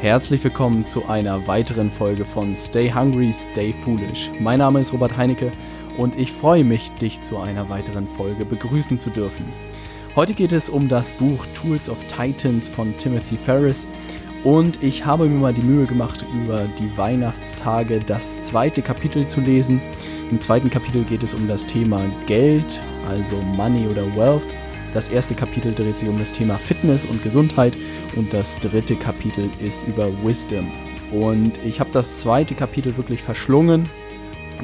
Herzlich willkommen zu einer weiteren Folge von Stay Hungry, Stay Foolish. Mein Name ist Robert Heinecke und ich freue mich, dich zu einer weiteren Folge begrüßen zu dürfen. Heute geht es um das Buch Tools of Titans von Timothy Ferris und ich habe mir mal die Mühe gemacht, über die Weihnachtstage das zweite Kapitel zu lesen. Im zweiten Kapitel geht es um das Thema Geld, also Money oder Wealth. Das erste Kapitel dreht sich um das Thema Fitness und Gesundheit und das dritte Kapitel ist über Wisdom. Und ich habe das zweite Kapitel wirklich verschlungen.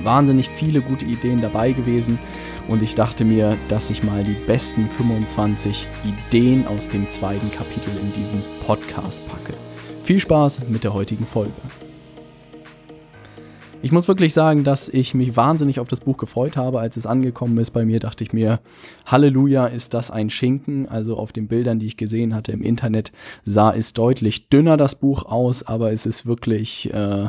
Wahnsinnig viele gute Ideen dabei gewesen und ich dachte mir, dass ich mal die besten 25 Ideen aus dem zweiten Kapitel in diesen Podcast packe. Viel Spaß mit der heutigen Folge. Ich muss wirklich sagen, dass ich mich wahnsinnig auf das Buch gefreut habe. Als es angekommen ist bei mir, dachte ich mir, Halleluja, ist das ein Schinken. Also auf den Bildern, die ich gesehen hatte im Internet, sah es deutlich dünner das Buch aus, aber es ist wirklich äh,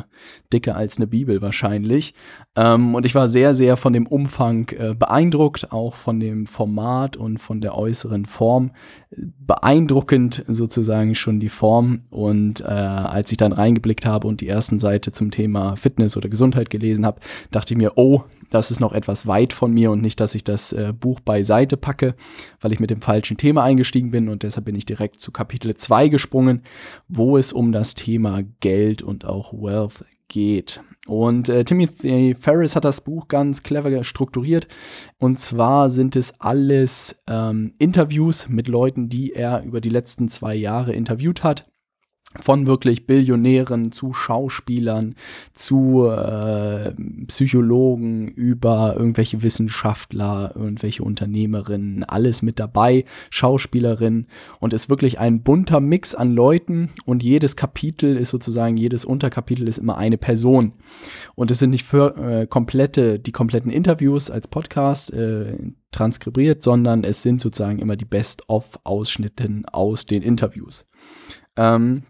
dicker als eine Bibel wahrscheinlich. Ähm, und ich war sehr, sehr von dem Umfang äh, beeindruckt, auch von dem Format und von der äußeren Form. Beeindruckend sozusagen schon die Form. Und äh, als ich dann reingeblickt habe und die ersten Seite zum Thema Fitness oder Gesundheit gelesen habe, dachte ich mir, oh, das ist noch etwas weit von mir und nicht, dass ich das äh, Buch beiseite packe, weil ich mit dem falschen Thema eingestiegen bin und deshalb bin ich direkt zu Kapitel 2 gesprungen, wo es um das Thema Geld und auch Wealth geht. Und äh, Timothy Ferris hat das Buch ganz clever strukturiert. Und zwar sind es alles ähm, Interviews mit Leuten, die er über die letzten zwei Jahre interviewt hat von wirklich Billionären zu Schauspielern, zu äh, Psychologen, über irgendwelche Wissenschaftler, irgendwelche Unternehmerinnen, alles mit dabei, Schauspielerinnen und ist wirklich ein bunter Mix an Leuten und jedes Kapitel ist sozusagen, jedes Unterkapitel ist immer eine Person und es sind nicht für äh, komplette, die kompletten Interviews als Podcast äh, transkribiert, sondern es sind sozusagen immer die Best-of-Ausschnitten aus den Interviews. Ähm,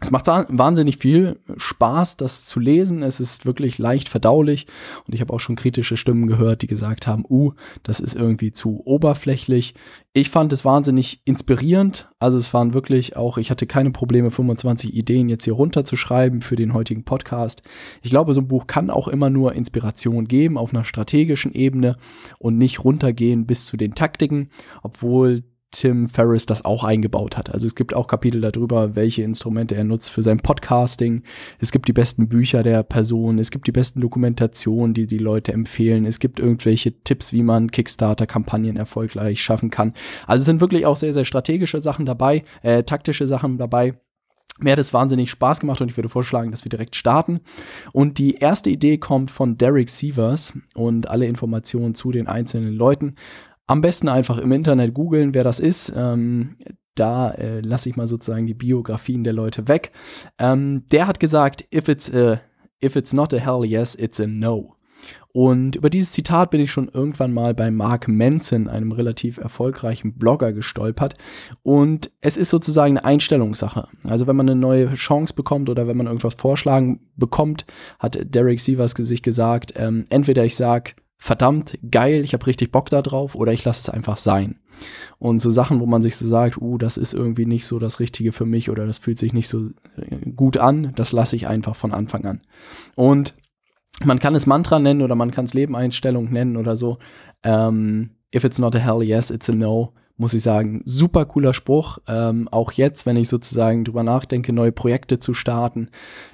es macht wahnsinnig viel Spaß, das zu lesen. Es ist wirklich leicht verdaulich. Und ich habe auch schon kritische Stimmen gehört, die gesagt haben, uh, das ist irgendwie zu oberflächlich. Ich fand es wahnsinnig inspirierend. Also es waren wirklich auch, ich hatte keine Probleme, 25 Ideen jetzt hier runterzuschreiben für den heutigen Podcast. Ich glaube, so ein Buch kann auch immer nur Inspiration geben auf einer strategischen Ebene und nicht runtergehen bis zu den Taktiken, obwohl Tim Ferriss das auch eingebaut hat. Also es gibt auch Kapitel darüber, welche Instrumente er nutzt für sein Podcasting. Es gibt die besten Bücher der Person. Es gibt die besten Dokumentationen, die die Leute empfehlen. Es gibt irgendwelche Tipps, wie man Kickstarter-Kampagnen erfolgreich schaffen kann. Also es sind wirklich auch sehr, sehr strategische Sachen dabei, äh, taktische Sachen dabei. Mir hat es wahnsinnig Spaß gemacht und ich würde vorschlagen, dass wir direkt starten. Und die erste Idee kommt von Derek Sievers und alle Informationen zu den einzelnen Leuten am besten einfach im Internet googeln, wer das ist. Ähm, da äh, lasse ich mal sozusagen die Biografien der Leute weg. Ähm, der hat gesagt, if it's, a, if it's not a hell yes, it's a no. Und über dieses Zitat bin ich schon irgendwann mal bei Mark Manson, einem relativ erfolgreichen Blogger, gestolpert. Und es ist sozusagen eine Einstellungssache. Also wenn man eine neue Chance bekommt oder wenn man irgendwas vorschlagen bekommt, hat Derek Sievers sich gesagt, ähm, entweder ich sage, verdammt geil, ich habe richtig Bock da drauf oder ich lasse es einfach sein. Und so Sachen, wo man sich so sagt, uh, das ist irgendwie nicht so das Richtige für mich oder das fühlt sich nicht so äh, gut an, das lasse ich einfach von Anfang an. Und man kann es Mantra nennen oder man kann es Lebeneinstellung nennen oder so. Ähm, if it's not a hell yes, it's a no muss ich sagen, super cooler Spruch. Ähm, auch jetzt, wenn ich sozusagen drüber nachdenke, neue Projekte zu starten,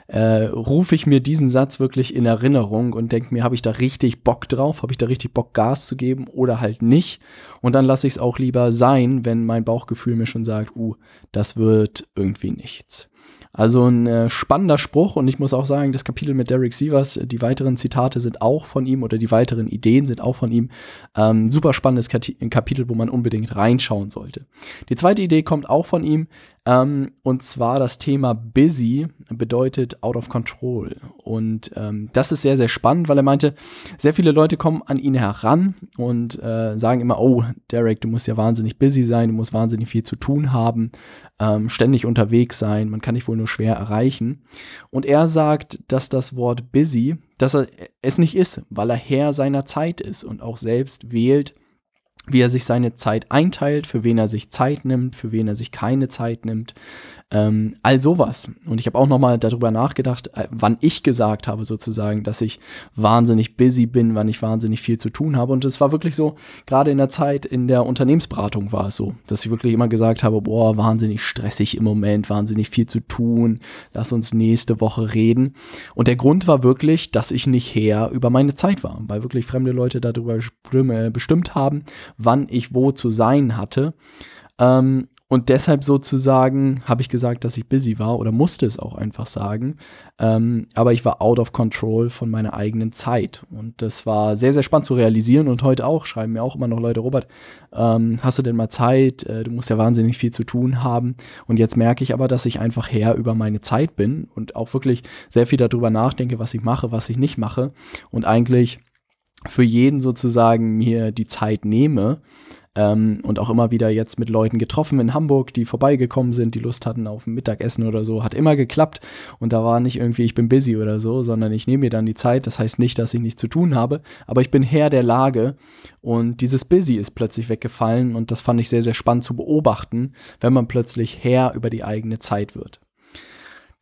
äh, rufe ich mir diesen Satz wirklich in Erinnerung und denke mir, habe ich da richtig Bock drauf? Habe ich da richtig Bock, Gas zu geben oder halt nicht? Und dann lasse ich es auch lieber sein, wenn mein Bauchgefühl mir schon sagt, uh, das wird irgendwie nichts. Also ein äh, spannender Spruch und ich muss auch sagen, das Kapitel mit Derek Sievers, die weiteren Zitate sind auch von ihm oder die weiteren Ideen sind auch von ihm. Ähm, super spannendes Kapitel, wo man unbedingt reinschauen sollte. Die zweite Idee kommt auch von ihm. Ähm, und zwar das Thema busy bedeutet out of control. Und ähm, das ist sehr, sehr spannend, weil er meinte, sehr viele Leute kommen an ihn heran und äh, sagen immer, oh, Derek, du musst ja wahnsinnig busy sein, du musst wahnsinnig viel zu tun haben, ähm, ständig unterwegs sein, man kann dich wohl nur schwer erreichen. Und er sagt, dass das Wort busy, dass er es nicht ist, weil er Herr seiner Zeit ist und auch selbst wählt, wie er sich seine Zeit einteilt, für wen er sich Zeit nimmt, für wen er sich keine Zeit nimmt. Ähm, all sowas. Und ich habe auch nochmal darüber nachgedacht, äh, wann ich gesagt habe sozusagen, dass ich wahnsinnig busy bin, wann ich wahnsinnig viel zu tun habe. Und es war wirklich so, gerade in der Zeit in der Unternehmensberatung war es so, dass ich wirklich immer gesagt habe, boah, wahnsinnig stressig im Moment, wahnsinnig viel zu tun, lass uns nächste Woche reden. Und der Grund war wirklich, dass ich nicht her über meine Zeit war, weil wirklich fremde Leute darüber bestimmt haben, wann ich wo zu sein hatte. Ähm, und deshalb sozusagen habe ich gesagt, dass ich busy war oder musste es auch einfach sagen. Ähm, aber ich war out of control von meiner eigenen Zeit. Und das war sehr, sehr spannend zu realisieren. Und heute auch schreiben mir auch immer noch Leute, Robert, ähm, hast du denn mal Zeit? Äh, du musst ja wahnsinnig viel zu tun haben. Und jetzt merke ich aber, dass ich einfach her über meine Zeit bin und auch wirklich sehr viel darüber nachdenke, was ich mache, was ich nicht mache. Und eigentlich für jeden sozusagen mir die Zeit nehme ähm, und auch immer wieder jetzt mit Leuten getroffen in Hamburg, die vorbeigekommen sind, die Lust hatten auf ein Mittagessen oder so. Hat immer geklappt und da war nicht irgendwie, ich bin busy oder so, sondern ich nehme mir dann die Zeit. Das heißt nicht, dass ich nichts zu tun habe, aber ich bin Herr der Lage und dieses Busy ist plötzlich weggefallen und das fand ich sehr, sehr spannend zu beobachten, wenn man plötzlich Herr über die eigene Zeit wird.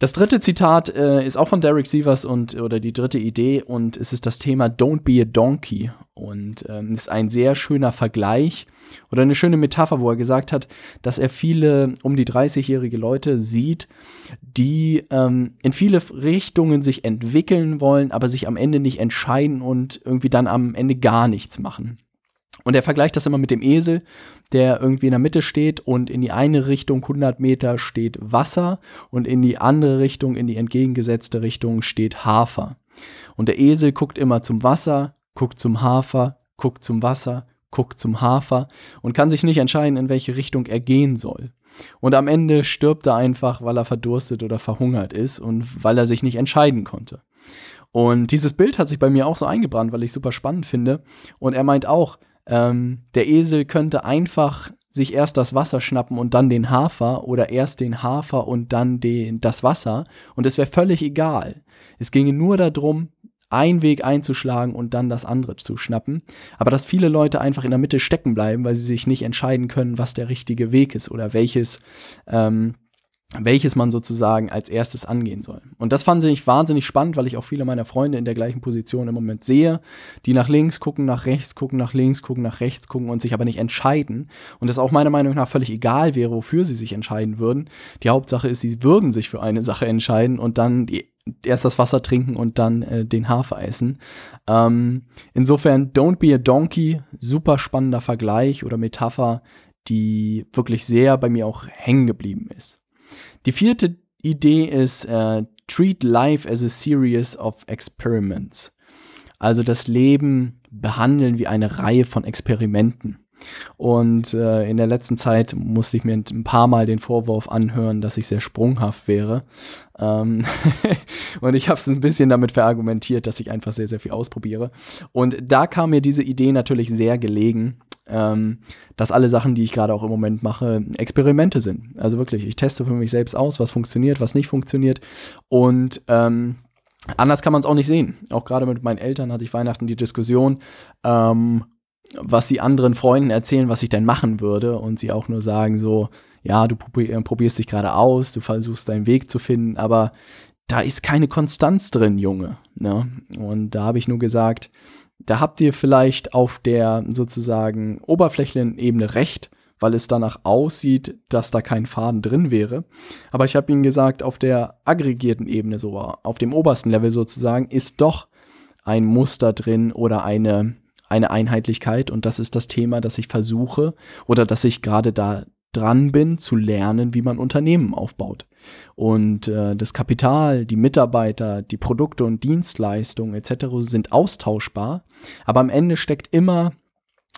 Das dritte Zitat äh, ist auch von Derek Sievers und oder die dritte Idee und es ist das Thema Don't be a donkey und ähm, ist ein sehr schöner Vergleich oder eine schöne Metapher, wo er gesagt hat, dass er viele um die 30-jährige Leute sieht, die ähm, in viele Richtungen sich entwickeln wollen, aber sich am Ende nicht entscheiden und irgendwie dann am Ende gar nichts machen. Und er vergleicht das immer mit dem Esel, der irgendwie in der Mitte steht und in die eine Richtung 100 Meter steht Wasser und in die andere Richtung, in die entgegengesetzte Richtung steht Hafer. Und der Esel guckt immer zum Wasser, guckt zum Hafer, guckt zum Wasser, guckt zum Hafer und kann sich nicht entscheiden, in welche Richtung er gehen soll. Und am Ende stirbt er einfach, weil er verdurstet oder verhungert ist und weil er sich nicht entscheiden konnte. Und dieses Bild hat sich bei mir auch so eingebrannt, weil ich super spannend finde. Und er meint auch, ähm, der Esel könnte einfach sich erst das Wasser schnappen und dann den Hafer oder erst den Hafer und dann den, das Wasser. Und es wäre völlig egal. Es ginge nur darum, einen Weg einzuschlagen und dann das andere zu schnappen. Aber dass viele Leute einfach in der Mitte stecken bleiben, weil sie sich nicht entscheiden können, was der richtige Weg ist oder welches ähm, welches man sozusagen als erstes angehen soll. Und das fand ich wahnsinnig spannend, weil ich auch viele meiner Freunde in der gleichen Position im Moment sehe, die nach links gucken, nach rechts gucken, nach links gucken, nach rechts gucken und sich aber nicht entscheiden. Und das auch meiner Meinung nach völlig egal wäre, wofür sie sich entscheiden würden. Die Hauptsache ist, sie würden sich für eine Sache entscheiden und dann die, erst das Wasser trinken und dann äh, den Hafer essen. Ähm, insofern, don't be a donkey, super spannender Vergleich oder Metapher, die wirklich sehr bei mir auch hängen geblieben ist. Die vierte Idee ist, äh, treat life as a series of experiments. Also das Leben behandeln wie eine Reihe von Experimenten. Und äh, in der letzten Zeit musste ich mir ein paar Mal den Vorwurf anhören, dass ich sehr sprunghaft wäre. Ähm und ich habe es ein bisschen damit verargumentiert, dass ich einfach sehr, sehr viel ausprobiere. Und da kam mir diese Idee natürlich sehr gelegen, ähm, dass alle Sachen, die ich gerade auch im Moment mache, Experimente sind. Also wirklich, ich teste für mich selbst aus, was funktioniert, was nicht funktioniert. Und ähm, anders kann man es auch nicht sehen. Auch gerade mit meinen Eltern hatte ich Weihnachten die Diskussion, ähm, was sie anderen Freunden erzählen, was ich denn machen würde. Und sie auch nur sagen so, ja, du probierst dich gerade aus, du versuchst deinen Weg zu finden, aber da ist keine Konstanz drin, Junge. Ne? Und da habe ich nur gesagt, da habt ihr vielleicht auf der sozusagen oberflächlichen Ebene recht, weil es danach aussieht, dass da kein Faden drin wäre. Aber ich habe ihnen gesagt, auf der aggregierten Ebene, so auf dem obersten Level sozusagen, ist doch ein Muster drin oder eine, eine Einheitlichkeit. Und das ist das Thema, das ich versuche oder das ich gerade da dran bin, zu lernen, wie man Unternehmen aufbaut. Und äh, das Kapital, die Mitarbeiter, die Produkte und Dienstleistungen etc. sind austauschbar, aber am Ende steckt immer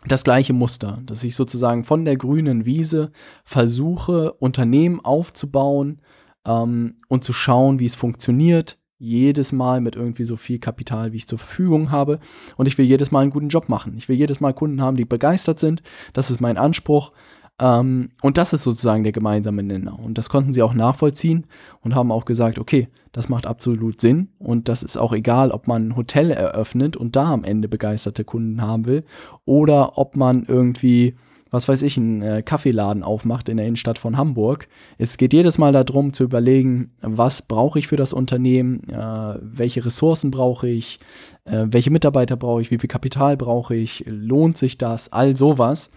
das gleiche Muster, dass ich sozusagen von der grünen Wiese versuche, Unternehmen aufzubauen ähm, und zu schauen, wie es funktioniert, jedes Mal mit irgendwie so viel Kapital, wie ich zur Verfügung habe. Und ich will jedes Mal einen guten Job machen. Ich will jedes Mal Kunden haben, die begeistert sind. Das ist mein Anspruch. Ähm, und das ist sozusagen der gemeinsame Nenner. Und das konnten sie auch nachvollziehen und haben auch gesagt, okay, das macht absolut Sinn. Und das ist auch egal, ob man ein Hotel eröffnet und da am Ende begeisterte Kunden haben will oder ob man irgendwie was weiß ich, einen äh, Kaffeeladen aufmacht in der Innenstadt von Hamburg. Es geht jedes Mal darum zu überlegen, was brauche ich für das Unternehmen, äh, welche Ressourcen brauche ich, äh, welche Mitarbeiter brauche ich, wie viel Kapital brauche ich, lohnt sich das, all sowas.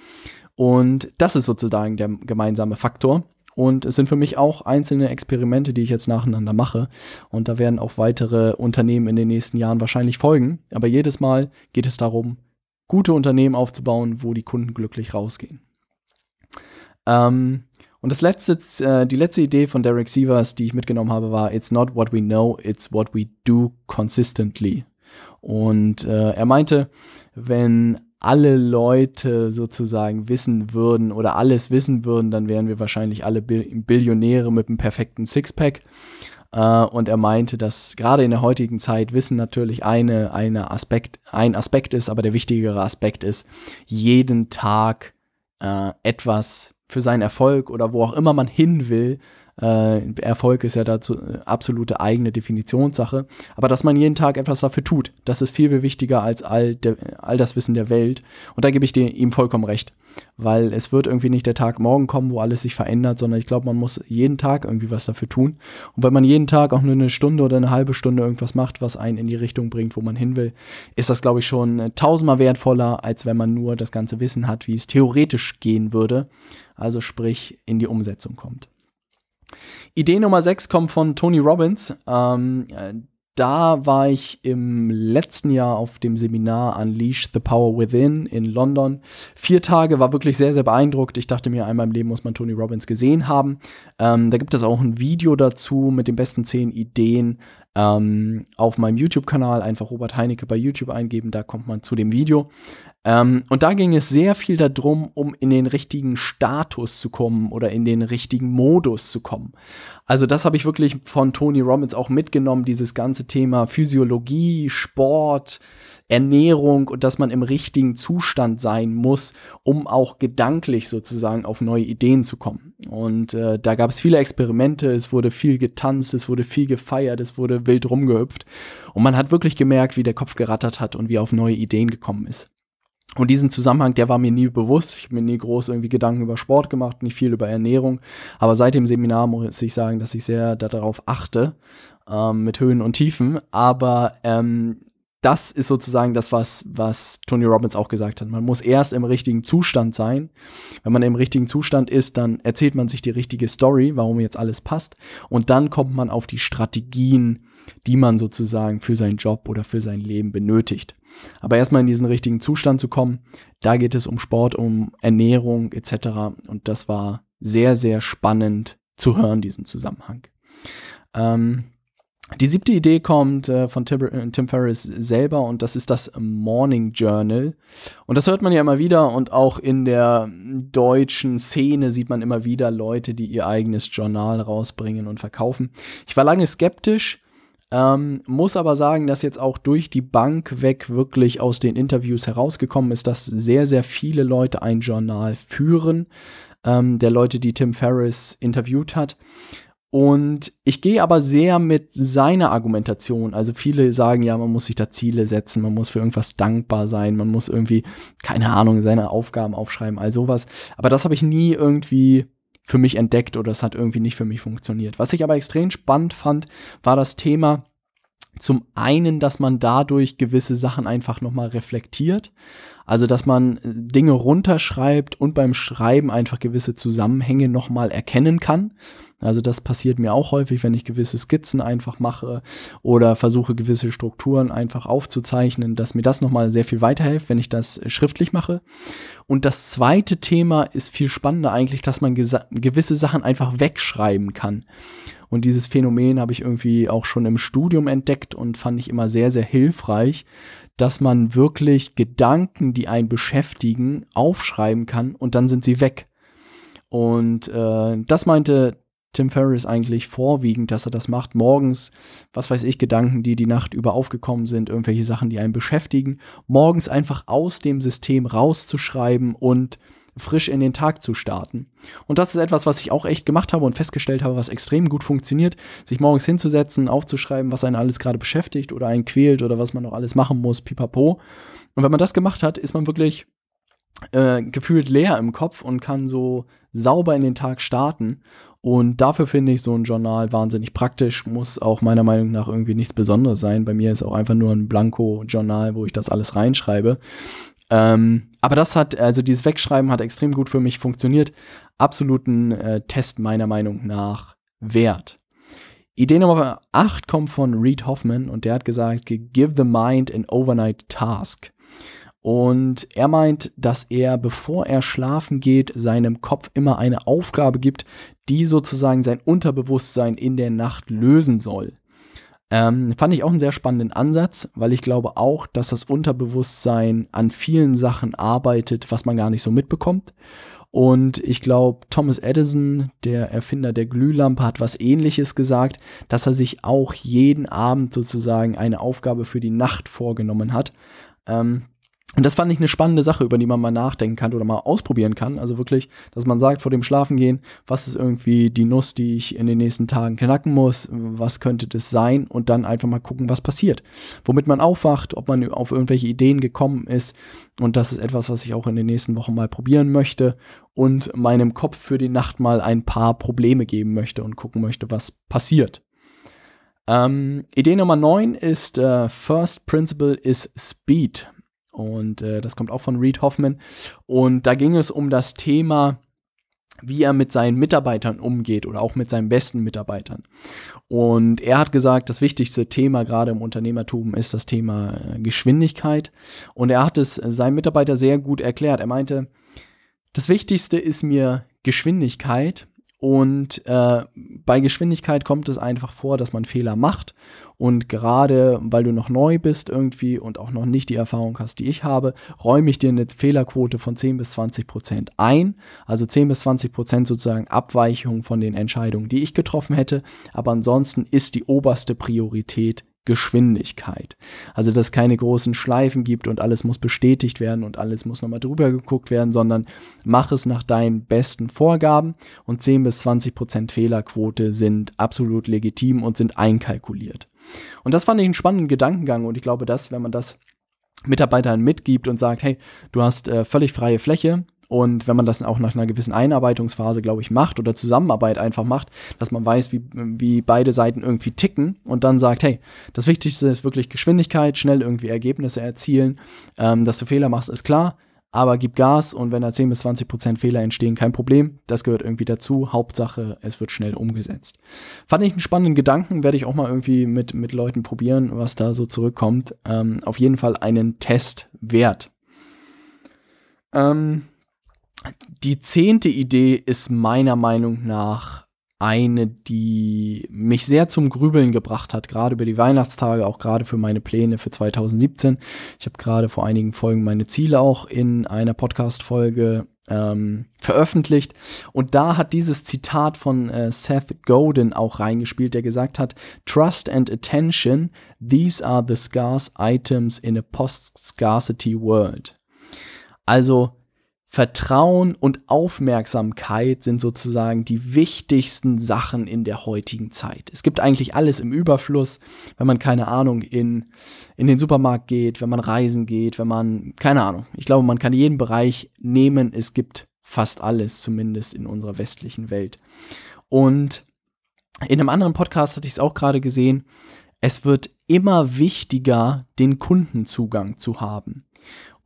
Und das ist sozusagen der gemeinsame Faktor. Und es sind für mich auch einzelne Experimente, die ich jetzt nacheinander mache. Und da werden auch weitere Unternehmen in den nächsten Jahren wahrscheinlich folgen. Aber jedes Mal geht es darum, gute Unternehmen aufzubauen, wo die Kunden glücklich rausgehen. Ähm, und das letzte, äh, die letzte Idee von Derek Sievers, die ich mitgenommen habe, war It's not what we know, it's what we do consistently. Und äh, er meinte, wenn alle Leute sozusagen wissen würden oder alles wissen würden, dann wären wir wahrscheinlich alle Billionäre mit einem perfekten Sixpack. Uh, und er meinte, dass gerade in der heutigen Zeit Wissen natürlich eine, eine Aspekt, ein Aspekt ist, aber der wichtigere Aspekt ist, jeden Tag uh, etwas für seinen Erfolg oder wo auch immer man hin will, äh, Erfolg ist ja dazu äh, absolute eigene Definitionssache. Aber dass man jeden Tag etwas dafür tut, das ist viel, viel wichtiger als all, der, all das Wissen der Welt. Und da gebe ich dir, ihm vollkommen recht. Weil es wird irgendwie nicht der Tag morgen kommen, wo alles sich verändert, sondern ich glaube, man muss jeden Tag irgendwie was dafür tun. Und wenn man jeden Tag auch nur eine Stunde oder eine halbe Stunde irgendwas macht, was einen in die Richtung bringt, wo man hin will, ist das, glaube ich, schon äh, tausendmal wertvoller, als wenn man nur das ganze Wissen hat, wie es theoretisch gehen würde. Also sprich, in die Umsetzung kommt. Idee Nummer 6 kommt von Tony Robbins. Ähm, da war ich im letzten Jahr auf dem Seminar Unleash the Power Within in London. Vier Tage war wirklich sehr, sehr beeindruckt. Ich dachte mir, einmal im Leben muss man Tony Robbins gesehen haben. Ähm, da gibt es auch ein Video dazu mit den besten zehn Ideen ähm, auf meinem YouTube-Kanal. Einfach Robert Heinecke bei YouTube eingeben, da kommt man zu dem Video. Ähm, und da ging es sehr viel darum, um in den richtigen Status zu kommen oder in den richtigen Modus zu kommen. Also das habe ich wirklich von Tony Robbins auch mitgenommen, dieses ganze Thema Physiologie, Sport, Ernährung und dass man im richtigen Zustand sein muss, um auch gedanklich sozusagen auf neue Ideen zu kommen. Und äh, da gab es viele Experimente, es wurde viel getanzt, es wurde viel gefeiert, es wurde wild rumgehüpft und man hat wirklich gemerkt, wie der Kopf gerattert hat und wie er auf neue Ideen gekommen ist. Und diesen Zusammenhang, der war mir nie bewusst. Ich habe mir nie groß irgendwie Gedanken über Sport gemacht, nicht viel über Ernährung. Aber seit dem Seminar muss ich sagen, dass ich sehr darauf achte, ähm, mit Höhen und Tiefen. Aber ähm, das ist sozusagen das, was, was Tony Robbins auch gesagt hat. Man muss erst im richtigen Zustand sein. Wenn man im richtigen Zustand ist, dann erzählt man sich die richtige Story, warum jetzt alles passt. Und dann kommt man auf die Strategien, die man sozusagen für seinen Job oder für sein Leben benötigt. Aber erstmal in diesen richtigen Zustand zu kommen, da geht es um Sport, um Ernährung etc. Und das war sehr, sehr spannend zu hören, diesen Zusammenhang. Ähm, die siebte Idee kommt äh, von Tim, äh, Tim Ferriss selber und das ist das Morning Journal. Und das hört man ja immer wieder und auch in der deutschen Szene sieht man immer wieder Leute, die ihr eigenes Journal rausbringen und verkaufen. Ich war lange skeptisch, ähm, muss aber sagen, dass jetzt auch durch die Bank weg wirklich aus den Interviews herausgekommen ist, dass sehr, sehr viele Leute ein Journal führen, ähm, der Leute, die Tim Ferriss interviewt hat. Und ich gehe aber sehr mit seiner Argumentation. Also viele sagen ja, man muss sich da Ziele setzen, man muss für irgendwas dankbar sein, man muss irgendwie, keine Ahnung, seine Aufgaben aufschreiben, all sowas. Aber das habe ich nie irgendwie für mich entdeckt oder es hat irgendwie nicht für mich funktioniert. Was ich aber extrem spannend fand, war das Thema zum einen, dass man dadurch gewisse Sachen einfach nochmal reflektiert. Also, dass man äh, Dinge runterschreibt und beim Schreiben einfach gewisse Zusammenhänge nochmal erkennen kann. Also das passiert mir auch häufig, wenn ich gewisse Skizzen einfach mache oder versuche gewisse Strukturen einfach aufzuzeichnen, dass mir das nochmal sehr viel weiterhilft, wenn ich das schriftlich mache. Und das zweite Thema ist viel spannender eigentlich, dass man gewisse Sachen einfach wegschreiben kann. Und dieses Phänomen habe ich irgendwie auch schon im Studium entdeckt und fand ich immer sehr, sehr hilfreich, dass man wirklich Gedanken, die einen beschäftigen, aufschreiben kann und dann sind sie weg. Und äh, das meinte Tim Ferriss eigentlich vorwiegend, dass er das macht. Morgens, was weiß ich, Gedanken, die die Nacht über aufgekommen sind, irgendwelche Sachen, die einen beschäftigen. Morgens einfach aus dem System rauszuschreiben und frisch in den Tag zu starten. Und das ist etwas, was ich auch echt gemacht habe und festgestellt habe, was extrem gut funktioniert, sich morgens hinzusetzen, aufzuschreiben, was einen alles gerade beschäftigt oder einen quält oder was man noch alles machen muss, pipapo. Und wenn man das gemacht hat, ist man wirklich äh, gefühlt leer im Kopf und kann so sauber in den Tag starten. Und dafür finde ich so ein Journal wahnsinnig praktisch, muss auch meiner Meinung nach irgendwie nichts Besonderes sein. Bei mir ist auch einfach nur ein Blanko-Journal, wo ich das alles reinschreibe. Ähm, aber das hat, also dieses Wegschreiben hat extrem gut für mich funktioniert. Absoluten äh, Test meiner Meinung nach wert. Idee Nummer 8 kommt von Reed Hoffman und der hat gesagt, give the mind an overnight task. Und er meint, dass er, bevor er schlafen geht, seinem Kopf immer eine Aufgabe gibt, die sozusagen sein Unterbewusstsein in der Nacht lösen soll. Ähm, fand ich auch einen sehr spannenden Ansatz, weil ich glaube auch, dass das Unterbewusstsein an vielen Sachen arbeitet, was man gar nicht so mitbekommt. Und ich glaube, Thomas Edison, der Erfinder der Glühlampe, hat was ähnliches gesagt, dass er sich auch jeden Abend sozusagen eine Aufgabe für die Nacht vorgenommen hat. Ähm, und das fand ich eine spannende Sache, über die man mal nachdenken kann oder mal ausprobieren kann. Also wirklich, dass man sagt vor dem Schlafengehen, was ist irgendwie die Nuss, die ich in den nächsten Tagen knacken muss, was könnte das sein und dann einfach mal gucken, was passiert. Womit man aufwacht, ob man auf irgendwelche Ideen gekommen ist. Und das ist etwas, was ich auch in den nächsten Wochen mal probieren möchte und meinem Kopf für die Nacht mal ein paar Probleme geben möchte und gucken möchte, was passiert. Ähm, Idee Nummer 9 ist äh, First Principle is Speed. Und äh, das kommt auch von Reed Hoffman. Und da ging es um das Thema, wie er mit seinen Mitarbeitern umgeht oder auch mit seinen besten Mitarbeitern. Und er hat gesagt, das wichtigste Thema gerade im Unternehmertum ist das Thema äh, Geschwindigkeit. Und er hat es seinem Mitarbeiter sehr gut erklärt. Er meinte, das Wichtigste ist mir Geschwindigkeit und äh, bei Geschwindigkeit kommt es einfach vor, dass man Fehler macht. Und gerade weil du noch neu bist irgendwie und auch noch nicht die Erfahrung hast, die ich habe, räume ich dir eine Fehlerquote von 10 bis 20 Prozent ein. Also 10 bis 20 Prozent sozusagen Abweichung von den Entscheidungen, die ich getroffen hätte. Aber ansonsten ist die oberste Priorität Geschwindigkeit. Also, dass es keine großen Schleifen gibt und alles muss bestätigt werden und alles muss nochmal drüber geguckt werden, sondern mach es nach deinen besten Vorgaben und 10 bis 20 Prozent Fehlerquote sind absolut legitim und sind einkalkuliert. Und das fand ich einen spannenden Gedankengang. Und ich glaube, dass, wenn man das Mitarbeitern mitgibt und sagt, hey, du hast äh, völlig freie Fläche, und wenn man das auch nach einer gewissen Einarbeitungsphase, glaube ich, macht oder Zusammenarbeit einfach macht, dass man weiß, wie, wie beide Seiten irgendwie ticken und dann sagt, hey, das Wichtigste ist wirklich Geschwindigkeit, schnell irgendwie Ergebnisse erzielen. Ähm, dass du Fehler machst, ist klar, aber gib Gas und wenn da 10 bis 20 Prozent Fehler entstehen, kein Problem. Das gehört irgendwie dazu. Hauptsache, es wird schnell umgesetzt. Fand ich einen spannenden Gedanken, werde ich auch mal irgendwie mit, mit Leuten probieren, was da so zurückkommt. Ähm, auf jeden Fall einen Test wert. Ähm, die zehnte Idee ist meiner Meinung nach eine, die mich sehr zum Grübeln gebracht hat, gerade über die Weihnachtstage, auch gerade für meine Pläne für 2017. Ich habe gerade vor einigen Folgen meine Ziele auch in einer Podcast-Folge ähm, veröffentlicht. Und da hat dieses Zitat von äh, Seth Godin auch reingespielt, der gesagt hat, Trust and attention, these are the scarce items in a post-scarcity world. Also Vertrauen und Aufmerksamkeit sind sozusagen die wichtigsten Sachen in der heutigen Zeit. Es gibt eigentlich alles im Überfluss, wenn man keine Ahnung in, in den Supermarkt geht, wenn man reisen geht, wenn man, keine Ahnung. Ich glaube, man kann jeden Bereich nehmen. Es gibt fast alles, zumindest in unserer westlichen Welt. Und in einem anderen Podcast hatte ich es auch gerade gesehen. Es wird immer wichtiger, den Kundenzugang zu haben.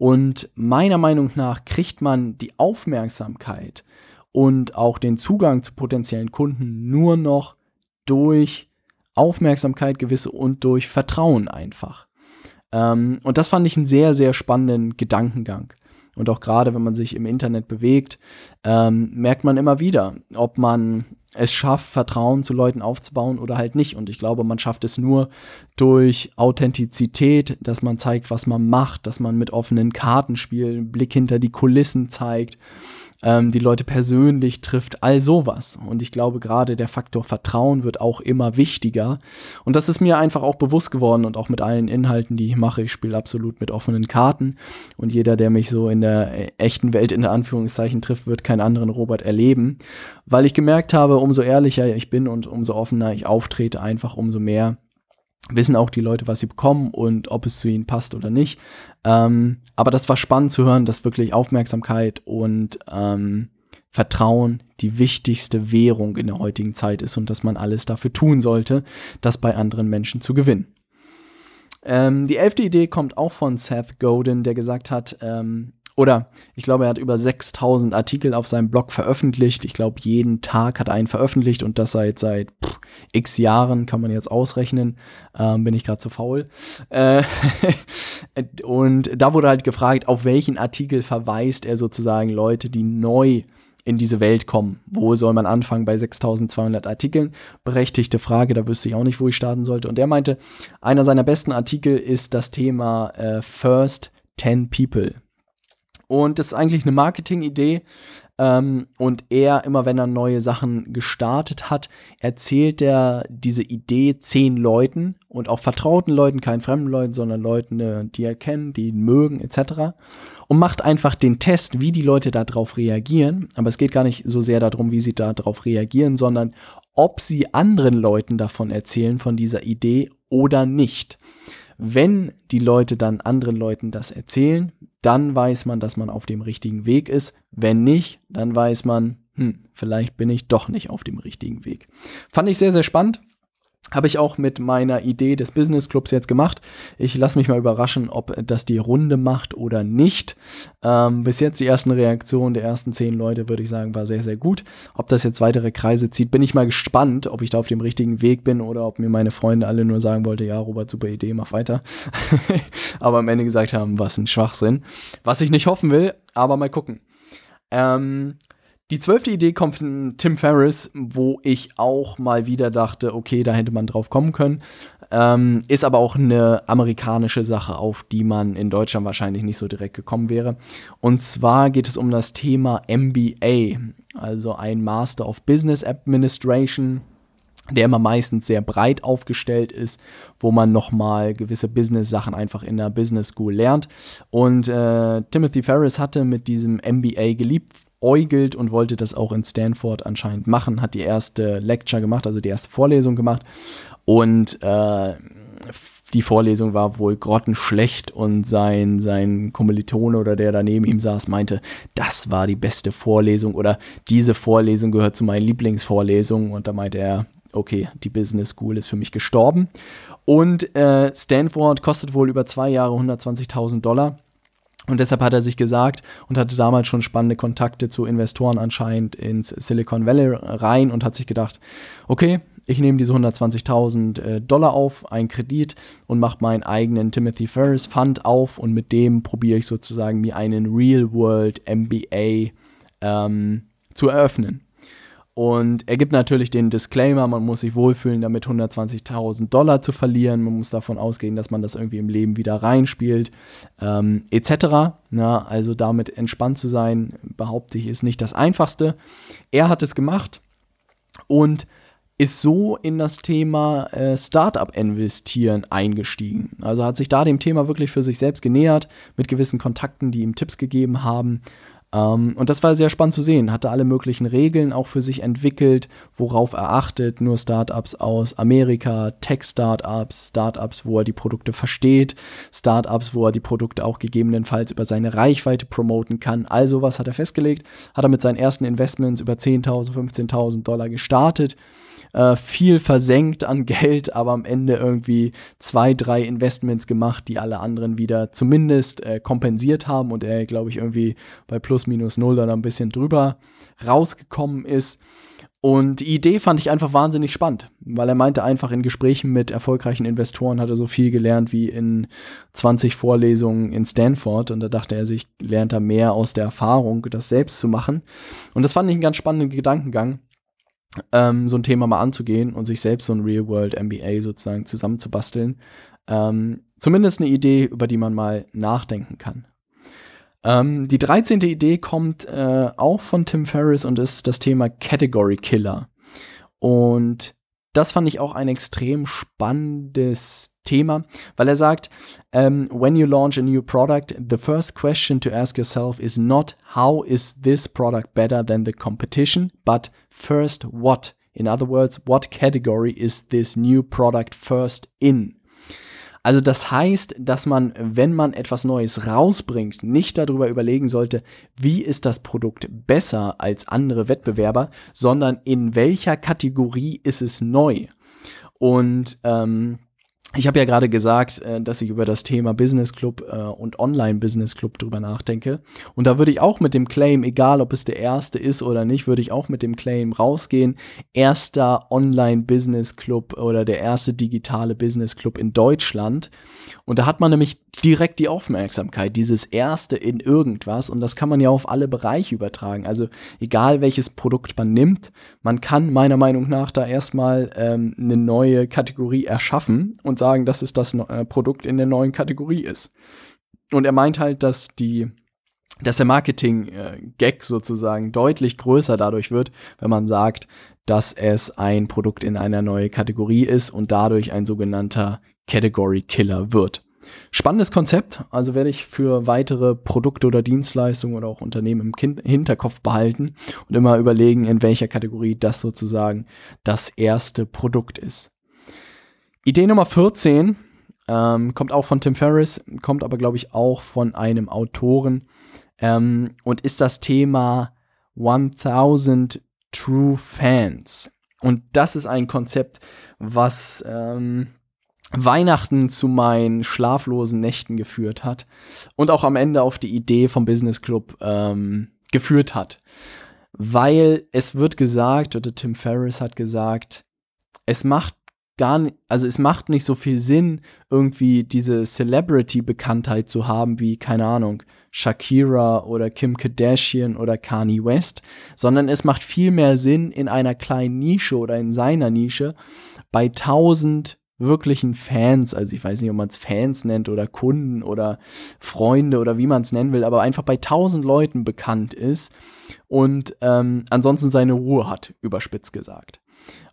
Und meiner Meinung nach kriegt man die Aufmerksamkeit und auch den Zugang zu potenziellen Kunden nur noch durch Aufmerksamkeit gewisse und durch Vertrauen einfach. Ähm, und das fand ich einen sehr, sehr spannenden Gedankengang. Und auch gerade, wenn man sich im Internet bewegt, ähm, merkt man immer wieder, ob man es schafft, Vertrauen zu Leuten aufzubauen oder halt nicht. Und ich glaube, man schafft es nur durch Authentizität, dass man zeigt, was man macht, dass man mit offenen Karten spielt, Blick hinter die Kulissen zeigt ähm, die Leute persönlich trifft, all sowas. Und ich glaube, gerade der Faktor Vertrauen wird auch immer wichtiger. Und das ist mir einfach auch bewusst geworden und auch mit allen Inhalten, die ich mache. Ich spiele absolut mit offenen Karten. Und jeder, der mich so in der äh, echten Welt in der Anführungszeichen trifft, wird keinen anderen Robert erleben. Weil ich gemerkt habe, umso ehrlicher ich bin und umso offener ich auftrete, einfach umso mehr wissen auch die Leute, was sie bekommen und ob es zu ihnen passt oder nicht. Ähm, aber das war spannend zu hören, dass wirklich Aufmerksamkeit und ähm, Vertrauen die wichtigste Währung in der heutigen Zeit ist und dass man alles dafür tun sollte, das bei anderen Menschen zu gewinnen. Ähm, die elfte Idee kommt auch von Seth Godin, der gesagt hat, ähm, oder ich glaube, er hat über 6000 Artikel auf seinem Blog veröffentlicht. Ich glaube, jeden Tag hat er einen veröffentlicht und das seit seit pff, x Jahren, kann man jetzt ausrechnen. Ähm, bin ich gerade zu faul. Äh, und da wurde halt gefragt, auf welchen Artikel verweist er sozusagen Leute, die neu in diese Welt kommen. Wo soll man anfangen bei 6200 Artikeln? Berechtigte Frage, da wüsste ich auch nicht, wo ich starten sollte. Und er meinte, einer seiner besten Artikel ist das Thema äh, First 10 People. Und das ist eigentlich eine Marketingidee. Ähm, und er, immer wenn er neue Sachen gestartet hat, erzählt er diese Idee zehn Leuten und auch vertrauten Leuten, keinen fremden Leuten, sondern Leuten, äh, die er kennt, die ihn mögen, etc. Und macht einfach den Test, wie die Leute darauf reagieren. Aber es geht gar nicht so sehr darum, wie sie darauf reagieren, sondern ob sie anderen Leuten davon erzählen, von dieser Idee oder nicht. Wenn die Leute dann anderen Leuten das erzählen, dann weiß man, dass man auf dem richtigen Weg ist. Wenn nicht, dann weiß man, hm, vielleicht bin ich doch nicht auf dem richtigen Weg. Fand ich sehr, sehr spannend. Habe ich auch mit meiner Idee des Business Clubs jetzt gemacht. Ich lasse mich mal überraschen, ob das die Runde macht oder nicht. Ähm, bis jetzt die ersten Reaktionen der ersten zehn Leute, würde ich sagen, war sehr, sehr gut. Ob das jetzt weitere Kreise zieht, bin ich mal gespannt, ob ich da auf dem richtigen Weg bin oder ob mir meine Freunde alle nur sagen wollten, ja, Robert, super Idee, mach weiter. aber am Ende gesagt haben, was ein Schwachsinn. Was ich nicht hoffen will, aber mal gucken. Ähm, die zwölfte Idee kommt von Tim Ferriss, wo ich auch mal wieder dachte, okay, da hätte man drauf kommen können. Ähm, ist aber auch eine amerikanische Sache, auf die man in Deutschland wahrscheinlich nicht so direkt gekommen wäre. Und zwar geht es um das Thema MBA, also ein Master of Business Administration der immer meistens sehr breit aufgestellt ist, wo man nochmal gewisse Business-Sachen einfach in der Business School lernt. Und äh, Timothy Ferris hatte mit diesem MBA geliebt äugelt und wollte das auch in Stanford anscheinend machen, hat die erste Lecture gemacht, also die erste Vorlesung gemacht und äh, die Vorlesung war wohl grottenschlecht und sein, sein Kommilitone oder der daneben ihm saß, meinte, das war die beste Vorlesung oder diese Vorlesung gehört zu meinen Lieblingsvorlesungen und da meinte er, okay, die Business School ist für mich gestorben. Und äh, Stanford kostet wohl über zwei Jahre 120.000 Dollar. Und deshalb hat er sich gesagt und hatte damals schon spannende Kontakte zu Investoren anscheinend ins Silicon Valley rein und hat sich gedacht, okay, ich nehme diese 120.000 äh, Dollar auf, einen Kredit und mache meinen eigenen Timothy Ferris Fund auf und mit dem probiere ich sozusagen mir einen Real World MBA ähm, zu eröffnen. Und er gibt natürlich den Disclaimer, man muss sich wohlfühlen, damit 120.000 Dollar zu verlieren. Man muss davon ausgehen, dass man das irgendwie im Leben wieder reinspielt, ähm, etc. Na, also damit entspannt zu sein, behaupte ich, ist nicht das Einfachste. Er hat es gemacht und ist so in das Thema äh, Startup-Investieren eingestiegen. Also hat sich da dem Thema wirklich für sich selbst genähert, mit gewissen Kontakten, die ihm Tipps gegeben haben ähm, und das war sehr spannend zu sehen. Hatte alle möglichen Regeln auch für sich entwickelt, worauf er achtet. Nur Startups aus Amerika, Tech-Startups, Startups, wo er die Produkte versteht, Startups, wo er die Produkte auch gegebenenfalls über seine Reichweite promoten kann. Also was hat er festgelegt? Hat er mit seinen ersten Investments über 10.000, 15.000 Dollar gestartet äh, viel versenkt an Geld, aber am Ende irgendwie zwei, drei Investments gemacht, die alle anderen wieder zumindest äh, kompensiert haben und er, glaube ich, irgendwie bei plus minus null dann ein bisschen drüber rausgekommen ist. Und die Idee fand ich einfach wahnsinnig spannend, weil er meinte einfach in Gesprächen mit erfolgreichen Investoren hat er so viel gelernt wie in 20 Vorlesungen in Stanford und da dachte er sich, lernt er mehr aus der Erfahrung, das selbst zu machen. Und das fand ich einen ganz spannenden Gedankengang ähm, so ein Thema mal anzugehen und sich selbst so ein Real-World MBA sozusagen zusammenzubasteln. Ähm, zumindest eine Idee, über die man mal nachdenken kann. Ähm, die 13. Idee kommt äh, auch von Tim Ferriss und ist das Thema Category Killer. Und das fand ich auch ein extrem spannendes Thema, weil er sagt, um, when you launch a new product, the first question to ask yourself is not how is this product better than the competition, but first what In other words, what category is this new product first in? Also das heißt, dass man, wenn man etwas Neues rausbringt, nicht darüber überlegen sollte, wie ist das Produkt besser als andere Wettbewerber, sondern in welcher Kategorie ist es neu. Und ähm, ich habe ja gerade gesagt, äh, dass ich über das Thema Business Club äh, und Online Business Club drüber nachdenke. Und da würde ich auch mit dem Claim, egal ob es der erste ist oder nicht, würde ich auch mit dem Claim rausgehen. Erster Online Business Club oder der erste digitale Business Club in Deutschland. Und da hat man nämlich direkt die Aufmerksamkeit, dieses erste in irgendwas. Und das kann man ja auf alle Bereiche übertragen. Also egal welches Produkt man nimmt, man kann meiner Meinung nach da erstmal ähm, eine neue Kategorie erschaffen und sagen, dass es das äh, Produkt in der neuen Kategorie ist. Und er meint halt, dass die dass der Marketing-Gag äh, sozusagen deutlich größer dadurch wird, wenn man sagt, dass es ein Produkt in einer neuen Kategorie ist und dadurch ein sogenannter Category Killer wird. Spannendes Konzept, also werde ich für weitere Produkte oder Dienstleistungen oder auch Unternehmen im kind Hinterkopf behalten und immer überlegen, in welcher Kategorie das sozusagen das erste Produkt ist. Idee Nummer 14 ähm, kommt auch von Tim Ferriss, kommt aber, glaube ich, auch von einem Autoren ähm, und ist das Thema 1000 True Fans. Und das ist ein Konzept, was ähm, Weihnachten zu meinen schlaflosen Nächten geführt hat und auch am Ende auf die Idee vom Business Club ähm, geführt hat. Weil es wird gesagt, oder Tim Ferriss hat gesagt, es macht gar nicht, also es macht nicht so viel Sinn, irgendwie diese Celebrity-Bekanntheit zu haben, wie, keine Ahnung, Shakira oder Kim Kardashian oder Kanye West, sondern es macht viel mehr Sinn, in einer kleinen Nische oder in seiner Nische bei tausend wirklichen Fans, also ich weiß nicht, ob man es Fans nennt oder Kunden oder Freunde oder wie man es nennen will, aber einfach bei tausend Leuten bekannt ist und ähm, ansonsten seine Ruhe hat, überspitzt gesagt.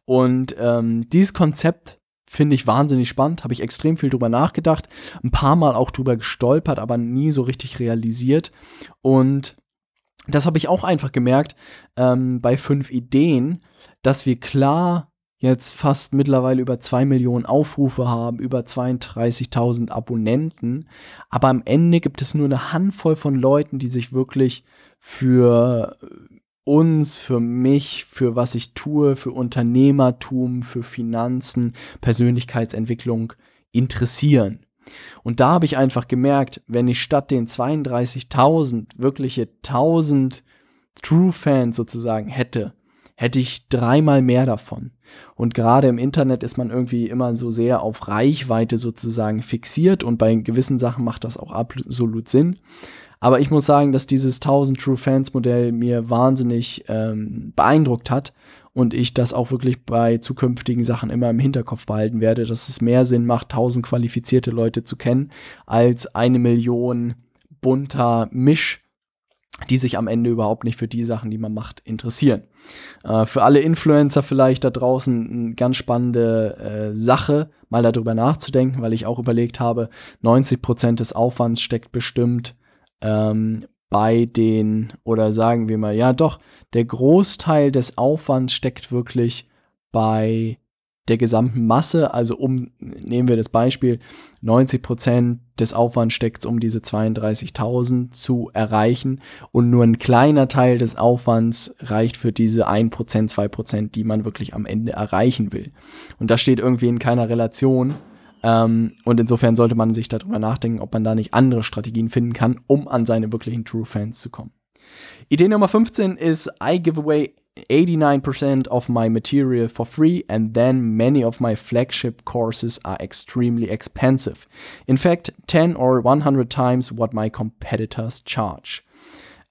Und ähm, dieses Konzept finde ich wahnsinnig spannend, habe ich extrem viel drüber nachgedacht, ein paar Mal auch drüber gestolpert, aber nie so richtig realisiert. Und das habe ich auch einfach gemerkt ähm, bei fünf Ideen, dass wir klar jetzt fast mittlerweile über zwei Millionen Aufrufe haben, über 32.000 Abonnenten. Aber am Ende gibt es nur eine Handvoll von Leuten, die sich wirklich für uns, für mich, für was ich tue, für Unternehmertum, für Finanzen, Persönlichkeitsentwicklung interessieren. Und da habe ich einfach gemerkt, wenn ich statt den 32.000 wirkliche 1000 True Fans sozusagen hätte, hätte ich dreimal mehr davon. Und gerade im Internet ist man irgendwie immer so sehr auf Reichweite sozusagen fixiert und bei gewissen Sachen macht das auch absolut Sinn. Aber ich muss sagen, dass dieses 1000 True Fans Modell mir wahnsinnig ähm, beeindruckt hat und ich das auch wirklich bei zukünftigen Sachen immer im Hinterkopf behalten werde, dass es mehr Sinn macht, 1000 qualifizierte Leute zu kennen, als eine Million bunter Misch die sich am Ende überhaupt nicht für die Sachen, die man macht, interessieren. Äh, für alle Influencer vielleicht da draußen eine ganz spannende äh, Sache, mal darüber nachzudenken, weil ich auch überlegt habe, 90 Prozent des Aufwands steckt bestimmt ähm, bei den, oder sagen wir mal, ja doch, der Großteil des Aufwands steckt wirklich bei der gesamten Masse, also um, nehmen wir das Beispiel, 90 Prozent des Aufwands steckt um diese 32.000 zu erreichen und nur ein kleiner Teil des Aufwands reicht für diese 1 Prozent, 2 Prozent, die man wirklich am Ende erreichen will. Und das steht irgendwie in keiner Relation. Ähm, und insofern sollte man sich darüber nachdenken, ob man da nicht andere Strategien finden kann, um an seine wirklichen True Fans zu kommen. Idee Nummer 15 ist I give away 89% of my material for free, and then many of my flagship courses are extremely expensive. In fact, 10 or 100 times what my competitors charge.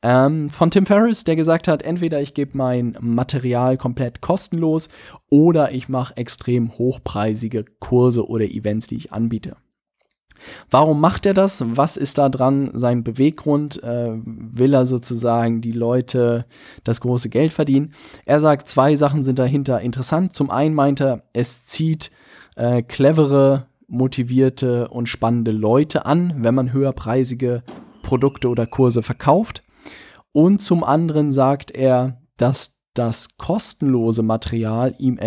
Ähm, von Tim Ferriss, der gesagt hat, entweder ich gebe mein Material komplett kostenlos oder ich mache extrem hochpreisige Kurse oder Events, die ich anbiete. Warum macht er das? Was ist da dran sein Beweggrund? Äh, will er sozusagen die Leute das große Geld verdienen? Er sagt, zwei Sachen sind dahinter interessant. Zum einen meint er, es zieht äh, clevere, motivierte und spannende Leute an, wenn man höherpreisige Produkte oder Kurse verkauft. Und zum anderen sagt er, dass das kostenlose Material ihm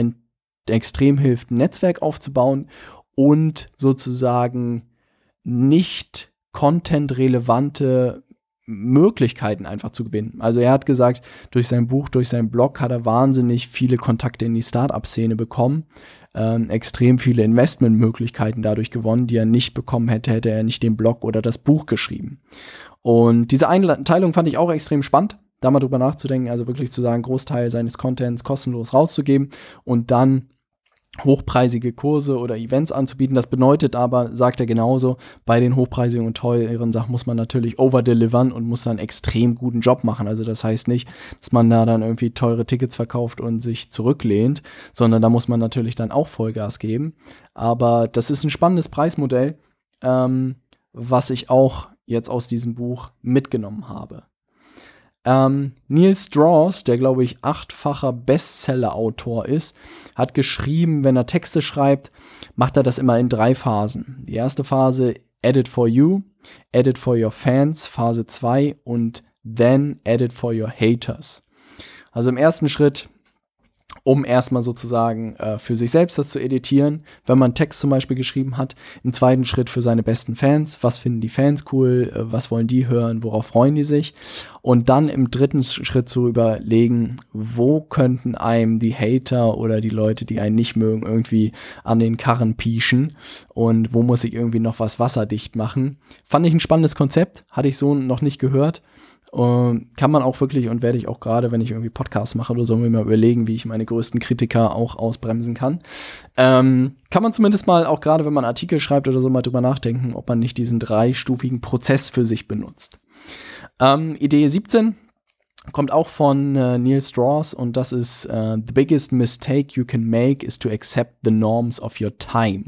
extrem hilft, ein Netzwerk aufzubauen und sozusagen nicht content-relevante Möglichkeiten einfach zu gewinnen. Also er hat gesagt, durch sein Buch, durch seinen Blog hat er wahnsinnig viele Kontakte in die Startup-Szene bekommen, ähm, extrem viele Investmentmöglichkeiten dadurch gewonnen, die er nicht bekommen hätte, hätte er nicht den Blog oder das Buch geschrieben. Und diese Einteilung fand ich auch extrem spannend, da mal drüber nachzudenken, also wirklich zu sagen, Großteil seines Contents kostenlos rauszugeben und dann hochpreisige Kurse oder Events anzubieten. Das bedeutet aber, sagt er genauso, bei den hochpreisigen und teuren Sachen muss man natürlich overdelivern und muss dann einen extrem guten Job machen. Also das heißt nicht, dass man da dann irgendwie teure Tickets verkauft und sich zurücklehnt, sondern da muss man natürlich dann auch Vollgas geben. Aber das ist ein spannendes Preismodell, ähm, was ich auch jetzt aus diesem Buch mitgenommen habe. Ähm, Neil Strauss, der glaube ich achtfacher Bestseller-Autor ist, hat geschrieben, wenn er Texte schreibt, macht er das immer in drei Phasen. Die erste Phase Edit for You, Edit for Your Fans, Phase 2 und Then Edit for Your Haters. Also im ersten Schritt um erstmal sozusagen äh, für sich selbst das zu editieren, wenn man Text zum Beispiel geschrieben hat. Im zweiten Schritt für seine besten Fans, was finden die Fans cool, äh, was wollen die hören, worauf freuen die sich. Und dann im dritten Schritt zu überlegen, wo könnten einem die Hater oder die Leute, die einen nicht mögen, irgendwie an den Karren pieschen und wo muss ich irgendwie noch was wasserdicht machen. Fand ich ein spannendes Konzept, hatte ich so noch nicht gehört und kann man auch wirklich und werde ich auch gerade, wenn ich irgendwie Podcasts mache oder so, mir mal überlegen, wie ich meine größten Kritiker auch ausbremsen kann. Ähm, kann man zumindest mal, auch gerade wenn man Artikel schreibt oder so, mal drüber nachdenken, ob man nicht diesen dreistufigen Prozess für sich benutzt. Ähm, Idee 17 kommt auch von äh, Neil Strauss und das ist uh, The biggest mistake you can make is to accept the norms of your time.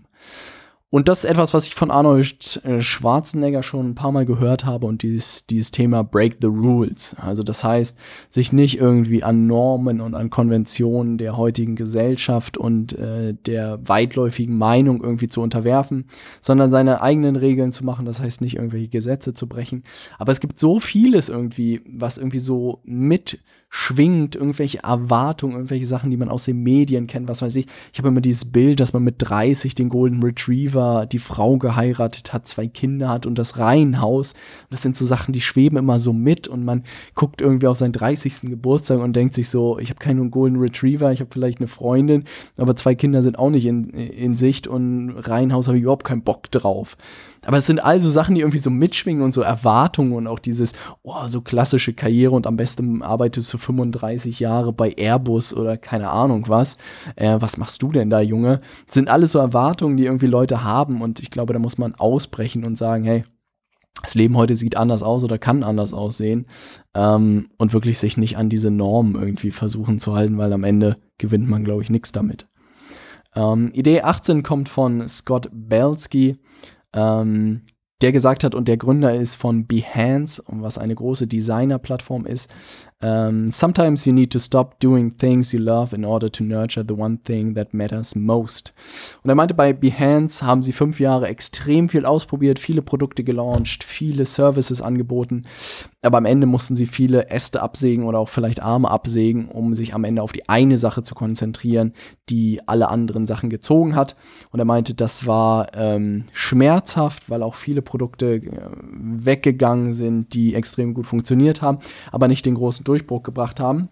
Und das ist etwas, was ich von Arnold äh, Schwarzenegger schon ein paar Mal gehört habe und dieses, dieses Thema Break the Rules. Also das heißt, sich nicht irgendwie an Normen und an Konventionen der heutigen Gesellschaft und äh, der weitläufigen Meinung irgendwie zu unterwerfen, sondern seine eigenen Regeln zu machen. Das heißt nicht irgendwelche Gesetze zu brechen. Aber es gibt so vieles irgendwie, was irgendwie so mit schwingt, irgendwelche Erwartungen, irgendwelche Sachen, die man aus den Medien kennt, was weiß ich. Ich habe immer dieses Bild, dass man mit 30 den Golden Retriever, die Frau geheiratet hat, zwei Kinder hat und das Reihenhaus. das sind so Sachen, die schweben immer so mit und man guckt irgendwie auf seinen 30. Geburtstag und denkt sich so, ich habe keinen Golden Retriever, ich habe vielleicht eine Freundin, aber zwei Kinder sind auch nicht in, in Sicht und Reihenhaus habe ich überhaupt keinen Bock drauf. Aber es sind also Sachen, die irgendwie so mitschwingen und so Erwartungen und auch dieses, oh, so klassische Karriere und am besten arbeitest du 35 Jahre bei Airbus oder keine Ahnung was. Äh, was machst du denn da, Junge? Das sind alles so Erwartungen, die irgendwie Leute haben und ich glaube, da muss man ausbrechen und sagen, hey, das Leben heute sieht anders aus oder kann anders aussehen ähm, und wirklich sich nicht an diese Normen irgendwie versuchen zu halten, weil am Ende gewinnt man, glaube ich, nichts damit. Ähm, Idee 18 kommt von Scott Belsky ähm, der gesagt hat und der Gründer ist von Behance, was eine große Designer-Plattform ist, um, sometimes you need to stop doing things you love in order to nurture the one thing that matters most. Und er meinte, bei Behance haben sie fünf Jahre extrem viel ausprobiert, viele Produkte gelauncht, viele Services angeboten, aber am Ende mussten sie viele Äste absägen oder auch vielleicht Arme absägen, um sich am Ende auf die eine Sache zu konzentrieren, die alle anderen Sachen gezogen hat. Und er meinte, das war ähm, schmerzhaft, weil auch viele Produkte äh, weggegangen sind, die extrem gut funktioniert haben, aber nicht den großen Durchbruch gebracht haben.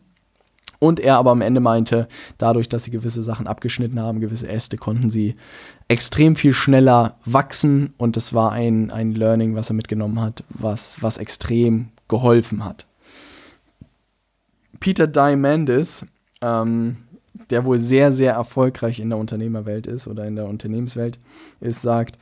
Und er aber am Ende meinte, dadurch, dass sie gewisse Sachen abgeschnitten haben, gewisse Äste, konnten sie extrem viel schneller wachsen. Und das war ein, ein Learning, was er mitgenommen hat, was, was extrem geholfen hat. Peter Diamandis, ähm, der wohl sehr, sehr erfolgreich in der Unternehmerwelt ist oder in der Unternehmenswelt ist, sagt,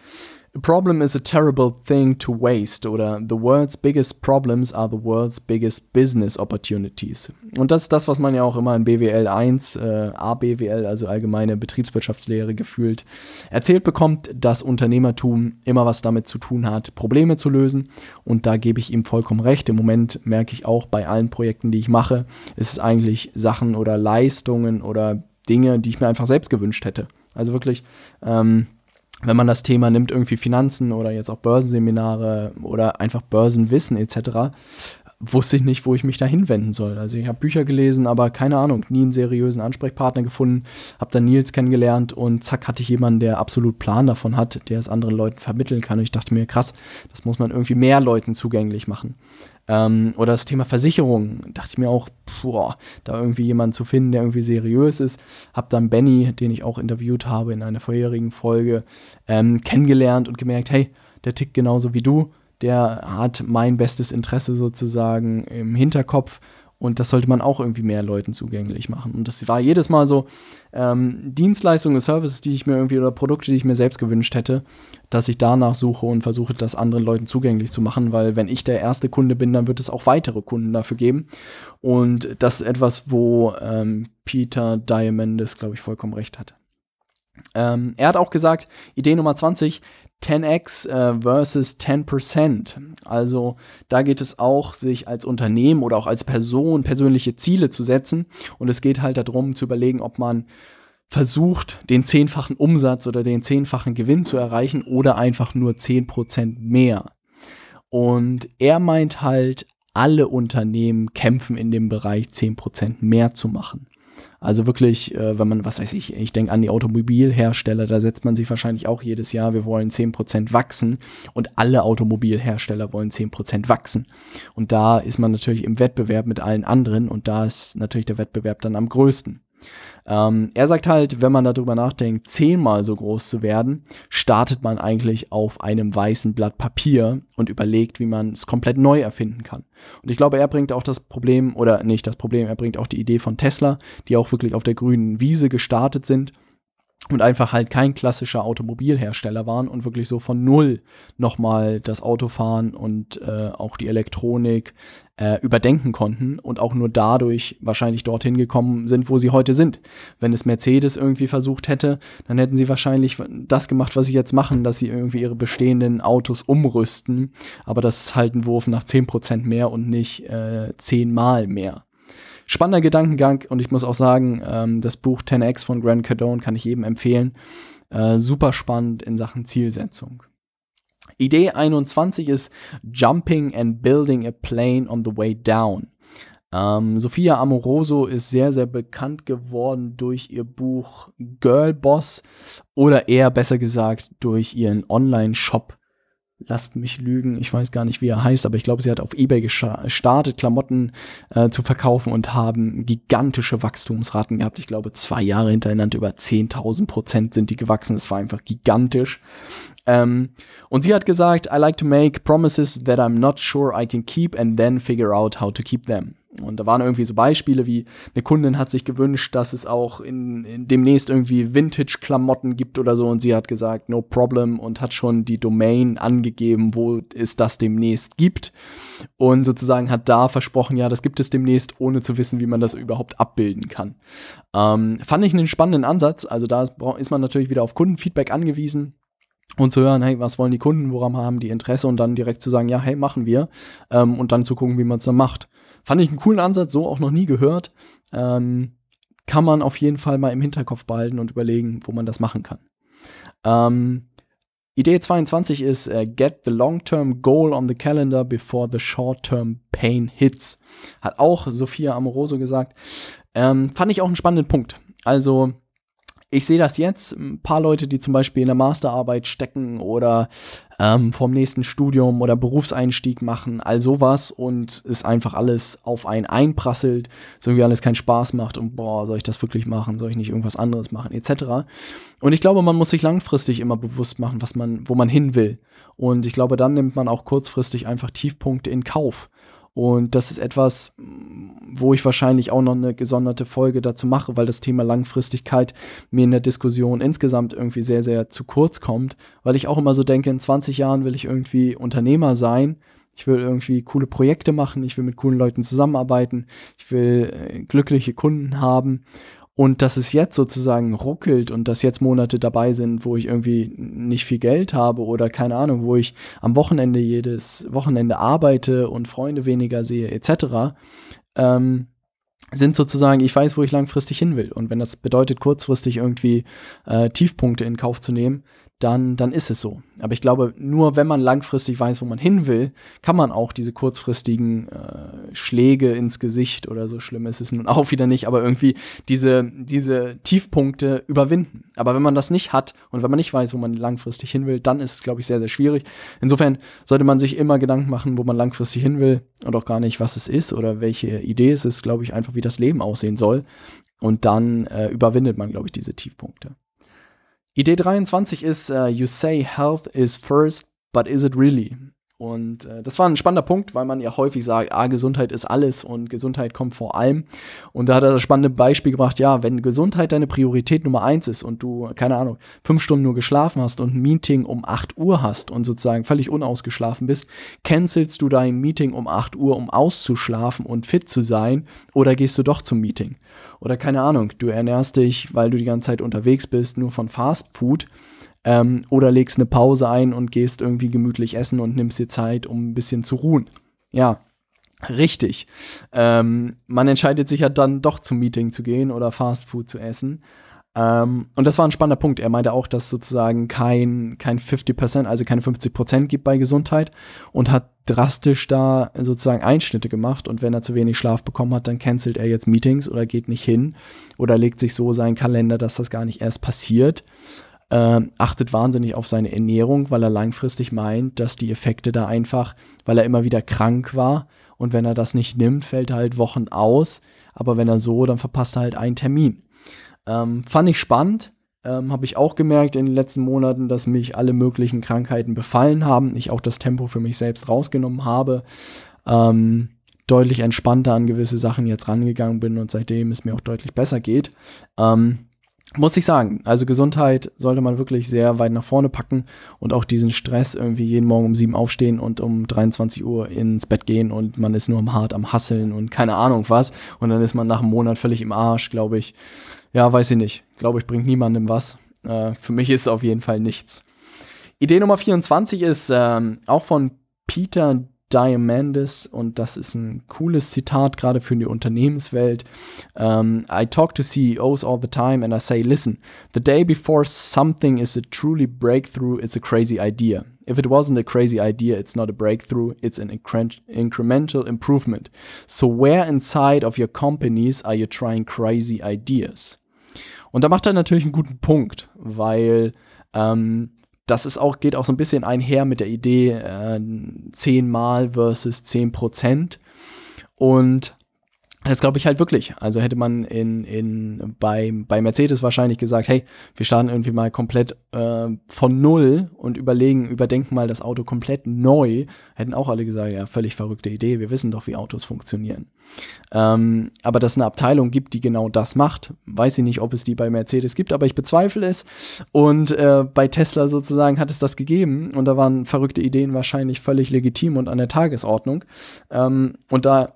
A problem is a terrible thing to waste oder the world's biggest problems are the world's biggest business opportunities. Und das ist das, was man ja auch immer in BWL 1, äh, ABWL, also allgemeine Betriebswirtschaftslehre gefühlt erzählt bekommt, dass Unternehmertum immer was damit zu tun hat, Probleme zu lösen. Und da gebe ich ihm vollkommen recht. Im Moment merke ich auch bei allen Projekten, die ich mache, ist es eigentlich Sachen oder Leistungen oder Dinge, die ich mir einfach selbst gewünscht hätte. Also wirklich, ähm, wenn man das Thema nimmt, irgendwie Finanzen oder jetzt auch Börsenseminare oder einfach Börsenwissen etc., wusste ich nicht, wo ich mich da hinwenden soll. Also ich habe Bücher gelesen, aber keine Ahnung, nie einen seriösen Ansprechpartner gefunden, habe dann Nils kennengelernt und zack hatte ich jemanden, der absolut Plan davon hat, der es anderen Leuten vermitteln kann. Und ich dachte mir, krass, das muss man irgendwie mehr Leuten zugänglich machen. Ähm, oder das Thema Versicherung, dachte ich mir auch, boah, da irgendwie jemanden zu finden, der irgendwie seriös ist. Hab dann Benny, den ich auch interviewt habe in einer vorherigen Folge, ähm, kennengelernt und gemerkt, hey, der tickt genauso wie du. Der hat mein bestes Interesse sozusagen im Hinterkopf und das sollte man auch irgendwie mehr Leuten zugänglich machen. Und das war jedes Mal so ähm, Dienstleistungen, Services, die ich mir irgendwie oder Produkte, die ich mir selbst gewünscht hätte, dass ich danach suche und versuche, das anderen Leuten zugänglich zu machen, weil wenn ich der erste Kunde bin, dann wird es auch weitere Kunden dafür geben. Und das ist etwas, wo ähm, Peter Diamandis, glaube ich, vollkommen recht hatte. Ähm, er hat auch gesagt, Idee Nummer 20, 10x äh, versus 10%. Also da geht es auch, sich als Unternehmen oder auch als Person persönliche Ziele zu setzen. Und es geht halt darum zu überlegen, ob man versucht, den zehnfachen Umsatz oder den zehnfachen Gewinn zu erreichen oder einfach nur 10% mehr. Und er meint halt, alle Unternehmen kämpfen in dem Bereich 10% mehr zu machen. Also wirklich, äh, wenn man, was weiß ich, ich denke an die Automobilhersteller, da setzt man sich wahrscheinlich auch jedes Jahr, wir wollen 10% wachsen und alle Automobilhersteller wollen 10% wachsen. Und da ist man natürlich im Wettbewerb mit allen anderen und da ist natürlich der Wettbewerb dann am größten. Ähm, er sagt halt, wenn man darüber nachdenkt, zehnmal so groß zu werden, startet man eigentlich auf einem weißen Blatt Papier und überlegt, wie man es komplett neu erfinden kann. Und ich glaube, er bringt auch das Problem, oder nicht das Problem, er bringt auch die Idee von Tesla, die auch wirklich auf der grünen Wiese gestartet sind und einfach halt kein klassischer Automobilhersteller waren und wirklich so von null nochmal das Autofahren und äh, auch die Elektronik äh, überdenken konnten und auch nur dadurch wahrscheinlich dorthin gekommen sind, wo sie heute sind. Wenn es Mercedes irgendwie versucht hätte, dann hätten sie wahrscheinlich das gemacht, was sie jetzt machen, dass sie irgendwie ihre bestehenden Autos umrüsten, aber das ist halt ein Wurf nach 10% mehr und nicht äh, 10 Mal mehr spannender Gedankengang und ich muss auch sagen, ähm, das Buch 10x von Grant Cardone kann ich jedem empfehlen. Äh, super spannend in Sachen Zielsetzung. Idee 21 ist Jumping and Building a Plane on the Way Down. Ähm, Sophia Amoroso ist sehr, sehr bekannt geworden durch ihr Buch Girl Boss oder eher besser gesagt durch ihren Online-Shop lasst mich lügen, ich weiß gar nicht, wie er heißt, aber ich glaube, sie hat auf eBay gestartet, Klamotten äh, zu verkaufen und haben gigantische Wachstumsraten gehabt. Ich glaube, zwei Jahre hintereinander über 10.000 Prozent sind die gewachsen. Das war einfach gigantisch. Ähm, und sie hat gesagt, I like to make promises that I'm not sure I can keep and then figure out how to keep them. Und da waren irgendwie so Beispiele wie eine Kundin hat sich gewünscht, dass es auch in, in demnächst irgendwie Vintage-Klamotten gibt oder so und sie hat gesagt, no problem und hat schon die Domain angegeben, wo es das demnächst gibt und sozusagen hat da versprochen, ja, das gibt es demnächst, ohne zu wissen, wie man das überhaupt abbilden kann. Ähm, fand ich einen spannenden Ansatz, also da ist, ist man natürlich wieder auf Kundenfeedback angewiesen und zu hören, hey, was wollen die Kunden, woran haben die Interesse und dann direkt zu sagen, ja, hey, machen wir ähm, und dann zu gucken, wie man es dann macht. Fand ich einen coolen Ansatz, so auch noch nie gehört. Ähm, kann man auf jeden Fall mal im Hinterkopf behalten und überlegen, wo man das machen kann. Ähm, Idee 22 ist uh, Get the long-term goal on the calendar before the short-term pain hits. Hat auch Sophia Amoroso gesagt. Ähm, fand ich auch einen spannenden Punkt. Also ich sehe das jetzt, ein paar Leute, die zum Beispiel in der Masterarbeit stecken oder ähm, vom nächsten Studium oder Berufseinstieg machen, all sowas und es einfach alles auf einen einprasselt, so wie alles keinen Spaß macht und boah, soll ich das wirklich machen, soll ich nicht irgendwas anderes machen, etc. Und ich glaube, man muss sich langfristig immer bewusst machen, was man, wo man hin will. Und ich glaube, dann nimmt man auch kurzfristig einfach Tiefpunkte in Kauf. Und das ist etwas, wo ich wahrscheinlich auch noch eine gesonderte Folge dazu mache, weil das Thema Langfristigkeit mir in der Diskussion insgesamt irgendwie sehr, sehr zu kurz kommt, weil ich auch immer so denke, in 20 Jahren will ich irgendwie Unternehmer sein. Ich will irgendwie coole Projekte machen, ich will mit coolen Leuten zusammenarbeiten, ich will äh, glückliche Kunden haben und dass es jetzt sozusagen ruckelt und dass jetzt Monate dabei sind, wo ich irgendwie nicht viel Geld habe oder keine Ahnung, wo ich am Wochenende jedes Wochenende arbeite und Freunde weniger sehe, etc., ähm, sind sozusagen, ich weiß, wo ich langfristig hin will. Und wenn das bedeutet, kurzfristig irgendwie äh, Tiefpunkte in Kauf zu nehmen, dann, dann ist es so. Aber ich glaube, nur wenn man langfristig weiß, wo man hin will, kann man auch diese kurzfristigen äh, Schläge ins Gesicht oder so schlimm ist es nun auch wieder nicht, aber irgendwie diese, diese Tiefpunkte überwinden. Aber wenn man das nicht hat und wenn man nicht weiß, wo man langfristig hin will, dann ist es, glaube ich, sehr, sehr schwierig. Insofern sollte man sich immer Gedanken machen, wo man langfristig hin will und auch gar nicht, was es ist oder welche Idee es ist, glaube ich, einfach, wie das Leben aussehen soll. Und dann äh, überwindet man, glaube ich, diese Tiefpunkte. Idee 23 ist, uh, you say health is first, but is it really? Und äh, das war ein spannender Punkt, weil man ja häufig sagt, ah, Gesundheit ist alles und Gesundheit kommt vor allem. Und da hat er das spannende Beispiel gebracht, ja, wenn Gesundheit deine Priorität Nummer eins ist und du, keine Ahnung, fünf Stunden nur geschlafen hast und ein Meeting um 8 Uhr hast und sozusagen völlig unausgeschlafen bist, cancelst du dein Meeting um 8 Uhr, um auszuschlafen und fit zu sein, oder gehst du doch zum Meeting? Oder keine Ahnung, du ernährst dich, weil du die ganze Zeit unterwegs bist, nur von Fast Food ähm, oder legst eine Pause ein und gehst irgendwie gemütlich essen und nimmst dir Zeit, um ein bisschen zu ruhen. Ja, richtig. Ähm, man entscheidet sich ja dann doch zum Meeting zu gehen oder Fast Food zu essen. Ähm, und das war ein spannender Punkt. Er meinte auch, dass sozusagen kein, kein 50%, also keine 50% gibt bei Gesundheit und hat drastisch da sozusagen Einschnitte gemacht. Und wenn er zu wenig Schlaf bekommen hat, dann cancelt er jetzt Meetings oder geht nicht hin oder legt sich so seinen Kalender, dass das gar nicht erst passiert äh, achtet wahnsinnig auf seine Ernährung, weil er langfristig meint, dass die Effekte da einfach, weil er immer wieder krank war und wenn er das nicht nimmt, fällt er halt Wochen aus. Aber wenn er so, dann verpasst er halt einen Termin. Ähm, fand ich spannend. Ähm, Habe ich auch gemerkt in den letzten Monaten, dass mich alle möglichen Krankheiten befallen haben. Ich auch das Tempo für mich selbst rausgenommen habe. Ähm, deutlich entspannter an gewisse Sachen jetzt rangegangen bin und seitdem es mir auch deutlich besser geht. Ähm, muss ich sagen, also Gesundheit sollte man wirklich sehr weit nach vorne packen und auch diesen Stress irgendwie jeden Morgen um sieben aufstehen und um 23 Uhr ins Bett gehen und man ist nur am hart am Hasseln und keine Ahnung was und dann ist man nach einem Monat völlig im Arsch, glaube ich. Ja, weiß ich nicht. Glaube ich, bringt niemandem was. Äh, für mich ist es auf jeden Fall nichts. Idee Nummer 24 ist ähm, auch von Peter Diamandis und das ist ein cooles Zitat gerade für die Unternehmenswelt. Um, ähm, I talk to CEOs all the time and I say, listen, the day before something is a truly breakthrough, it's a crazy idea. If it wasn't a crazy idea, it's not a breakthrough, it's an incre incremental improvement. So where inside of your companies are you trying crazy ideas? Und da macht er natürlich einen guten Punkt, weil ähm, das ist auch, geht auch so ein bisschen einher mit der Idee äh, 10 Mal versus 10 Prozent. Und das glaube ich halt wirklich. Also hätte man in, in, bei, bei Mercedes wahrscheinlich gesagt, hey, wir starten irgendwie mal komplett äh, von null und überlegen, überdenken mal das Auto komplett neu, hätten auch alle gesagt, ja, völlig verrückte Idee, wir wissen doch, wie Autos funktionieren. Ähm, aber dass es eine Abteilung gibt, die genau das macht, weiß ich nicht, ob es die bei Mercedes gibt, aber ich bezweifle es. Und äh, bei Tesla sozusagen hat es das gegeben und da waren verrückte Ideen wahrscheinlich völlig legitim und an der Tagesordnung. Ähm, und da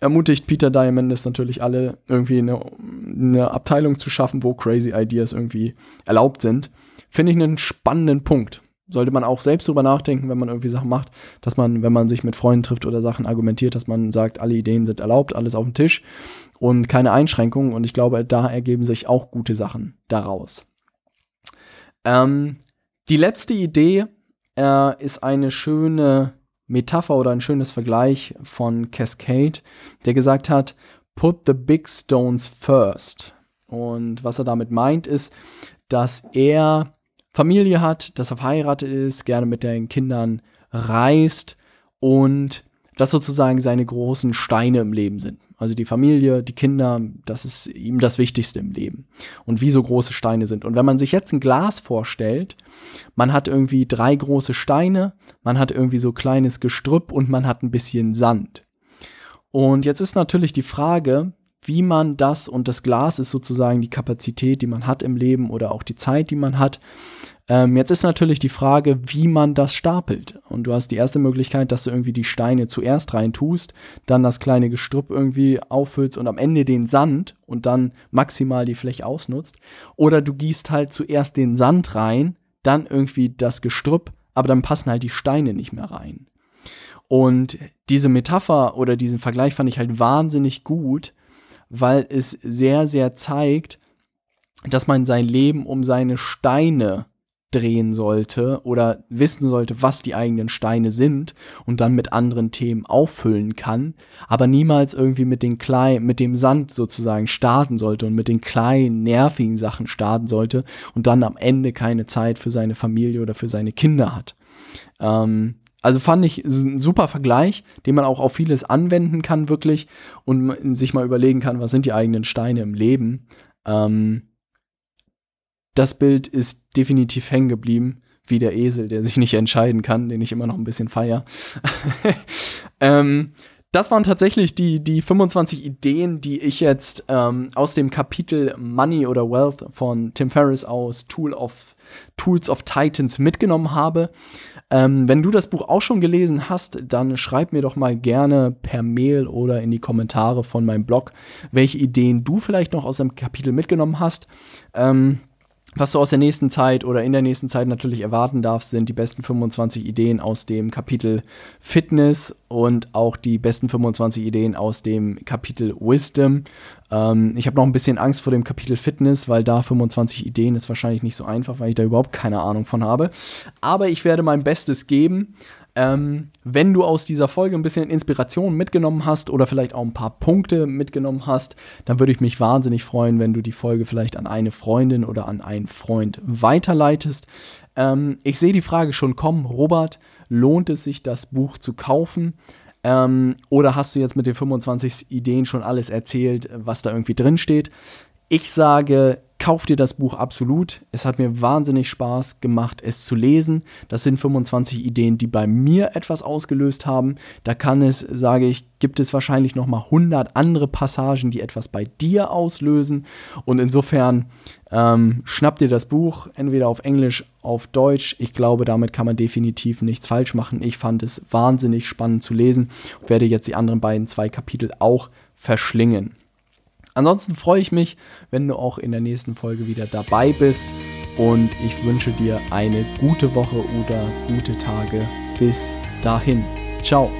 ermutigt Peter Diamandis natürlich alle, irgendwie eine, eine Abteilung zu schaffen, wo crazy Ideas irgendwie erlaubt sind. Finde ich einen spannenden Punkt. Sollte man auch selbst drüber nachdenken, wenn man irgendwie Sachen macht, dass man, wenn man sich mit Freunden trifft oder Sachen argumentiert, dass man sagt, alle Ideen sind erlaubt, alles auf dem Tisch und keine Einschränkungen. Und ich glaube, da ergeben sich auch gute Sachen daraus. Ähm, die letzte Idee äh, ist eine schöne Metapher oder ein schönes Vergleich von Cascade, der gesagt hat, put the big stones first. Und was er damit meint, ist, dass er Familie hat, dass er verheiratet ist, gerne mit den Kindern reist und das sozusagen seine großen Steine im Leben sind. Also die Familie, die Kinder, das ist ihm das Wichtigste im Leben. Und wie so große Steine sind. Und wenn man sich jetzt ein Glas vorstellt, man hat irgendwie drei große Steine, man hat irgendwie so kleines Gestrüpp und man hat ein bisschen Sand. Und jetzt ist natürlich die Frage, wie man das und das Glas ist sozusagen die Kapazität, die man hat im Leben oder auch die Zeit, die man hat. Ähm, jetzt ist natürlich die Frage, wie man das stapelt. Und du hast die erste Möglichkeit, dass du irgendwie die Steine zuerst rein tust, dann das kleine Gestrüpp irgendwie auffüllst und am Ende den Sand und dann maximal die Fläche ausnutzt. Oder du gießt halt zuerst den Sand rein, dann irgendwie das Gestrüpp, aber dann passen halt die Steine nicht mehr rein. Und diese Metapher oder diesen Vergleich fand ich halt wahnsinnig gut, weil es sehr, sehr zeigt, dass man sein Leben um seine Steine drehen sollte oder wissen sollte, was die eigenen Steine sind und dann mit anderen Themen auffüllen kann, aber niemals irgendwie mit den kleinen, mit dem Sand sozusagen starten sollte und mit den kleinen, nervigen Sachen starten sollte und dann am Ende keine Zeit für seine Familie oder für seine Kinder hat. Ähm, also fand ich ein super Vergleich, den man auch auf vieles anwenden kann, wirklich, und sich mal überlegen kann, was sind die eigenen Steine im Leben. Ähm, das Bild ist definitiv hängen geblieben, wie der Esel, der sich nicht entscheiden kann, den ich immer noch ein bisschen feier. ähm, das waren tatsächlich die, die 25 Ideen, die ich jetzt ähm, aus dem Kapitel Money oder Wealth von Tim Ferriss aus Tool of, Tools of Titans mitgenommen habe. Ähm, wenn du das Buch auch schon gelesen hast, dann schreib mir doch mal gerne per Mail oder in die Kommentare von meinem Blog, welche Ideen du vielleicht noch aus dem Kapitel mitgenommen hast. Ähm, was du aus der nächsten Zeit oder in der nächsten Zeit natürlich erwarten darfst, sind die besten 25 Ideen aus dem Kapitel Fitness und auch die besten 25 Ideen aus dem Kapitel Wisdom. Ähm, ich habe noch ein bisschen Angst vor dem Kapitel Fitness, weil da 25 Ideen ist wahrscheinlich nicht so einfach, weil ich da überhaupt keine Ahnung von habe. Aber ich werde mein Bestes geben. Ähm, wenn du aus dieser Folge ein bisschen Inspiration mitgenommen hast oder vielleicht auch ein paar Punkte mitgenommen hast, dann würde ich mich wahnsinnig freuen, wenn du die Folge vielleicht an eine Freundin oder an einen Freund weiterleitest. Ähm, ich sehe die Frage schon kommen, Robert, lohnt es sich, das Buch zu kaufen? Ähm, oder hast du jetzt mit den 25 Ideen schon alles erzählt, was da irgendwie drin steht? Ich sage, kauf dir das Buch absolut. Es hat mir wahnsinnig Spaß gemacht, es zu lesen. Das sind 25 Ideen, die bei mir etwas ausgelöst haben. Da kann es, sage ich, gibt es wahrscheinlich noch mal 100 andere Passagen, die etwas bei dir auslösen. Und insofern ähm, schnapp dir das Buch, entweder auf Englisch, auf Deutsch. Ich glaube, damit kann man definitiv nichts falsch machen. Ich fand es wahnsinnig spannend zu lesen und werde jetzt die anderen beiden zwei Kapitel auch verschlingen. Ansonsten freue ich mich, wenn du auch in der nächsten Folge wieder dabei bist und ich wünsche dir eine gute Woche oder gute Tage. Bis dahin. Ciao.